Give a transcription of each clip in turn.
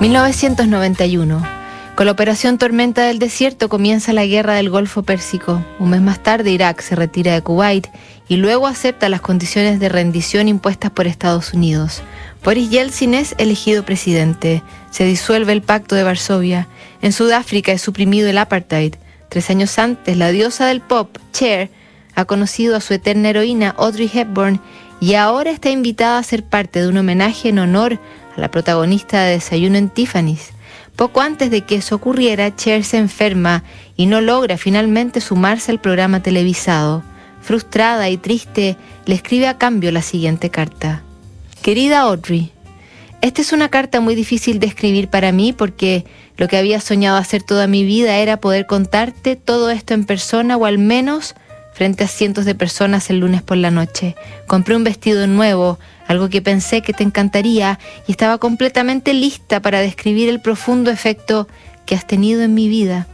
1991. Con la operación Tormenta del Desierto comienza la guerra del Golfo Pérsico. Un mes más tarde Irak se retira de Kuwait y luego acepta las condiciones de rendición impuestas por Estados Unidos. Boris Yeltsin es elegido presidente. Se disuelve el Pacto de Varsovia. En Sudáfrica es suprimido el apartheid. Tres años antes, la diosa del pop, Cher, ha conocido a su eterna heroína Audrey Hepburn y ahora está invitada a ser parte de un homenaje en honor la protagonista de Desayuno en Tiffany's. Poco antes de que eso ocurriera, Cher se enferma y no logra finalmente sumarse al programa televisado. Frustrada y triste, le escribe a cambio la siguiente carta. Querida Audrey, esta es una carta muy difícil de escribir para mí porque lo que había soñado hacer toda mi vida era poder contarte todo esto en persona o al menos frente a cientos de personas el lunes por la noche. Compré un vestido nuevo, algo que pensé que te encantaría y estaba completamente lista para describir el profundo efecto que has tenido en mi vida.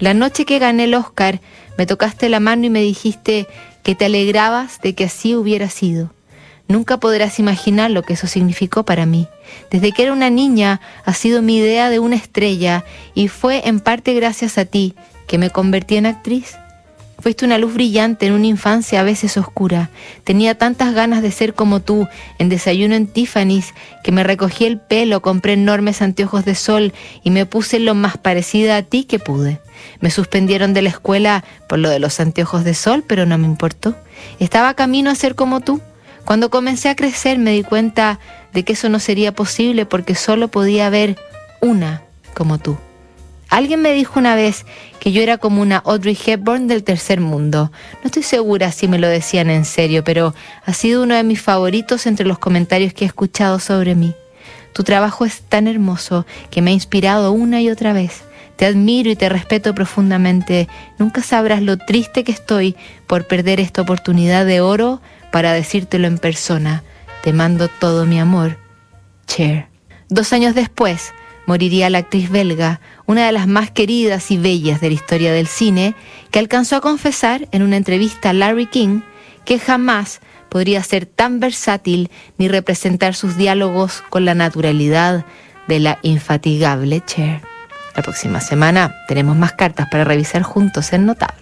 La noche que gané el Oscar, me tocaste la mano y me dijiste que te alegrabas de que así hubiera sido. Nunca podrás imaginar lo que eso significó para mí. Desde que era una niña ha sido mi idea de una estrella y fue en parte gracias a ti que me convertí en actriz. Fuiste una luz brillante en una infancia a veces oscura. Tenía tantas ganas de ser como tú en desayuno en Tiffany's que me recogí el pelo, compré enormes anteojos de sol y me puse lo más parecida a ti que pude. Me suspendieron de la escuela por lo de los anteojos de sol, pero no me importó. Estaba camino a ser como tú. Cuando comencé a crecer me di cuenta de que eso no sería posible porque solo podía haber una como tú. Alguien me dijo una vez que yo era como una Audrey Hepburn del tercer mundo. No estoy segura si me lo decían en serio, pero ha sido uno de mis favoritos entre los comentarios que he escuchado sobre mí. Tu trabajo es tan hermoso que me ha inspirado una y otra vez. Te admiro y te respeto profundamente. Nunca sabrás lo triste que estoy por perder esta oportunidad de oro para decírtelo en persona. Te mando todo mi amor. Cher. Dos años después, moriría la actriz belga, una de las más queridas y bellas de la historia del cine, que alcanzó a confesar en una entrevista a Larry King que jamás podría ser tan versátil ni representar sus diálogos con la naturalidad de la infatigable Cher. La próxima semana tenemos más cartas para revisar juntos en Notable.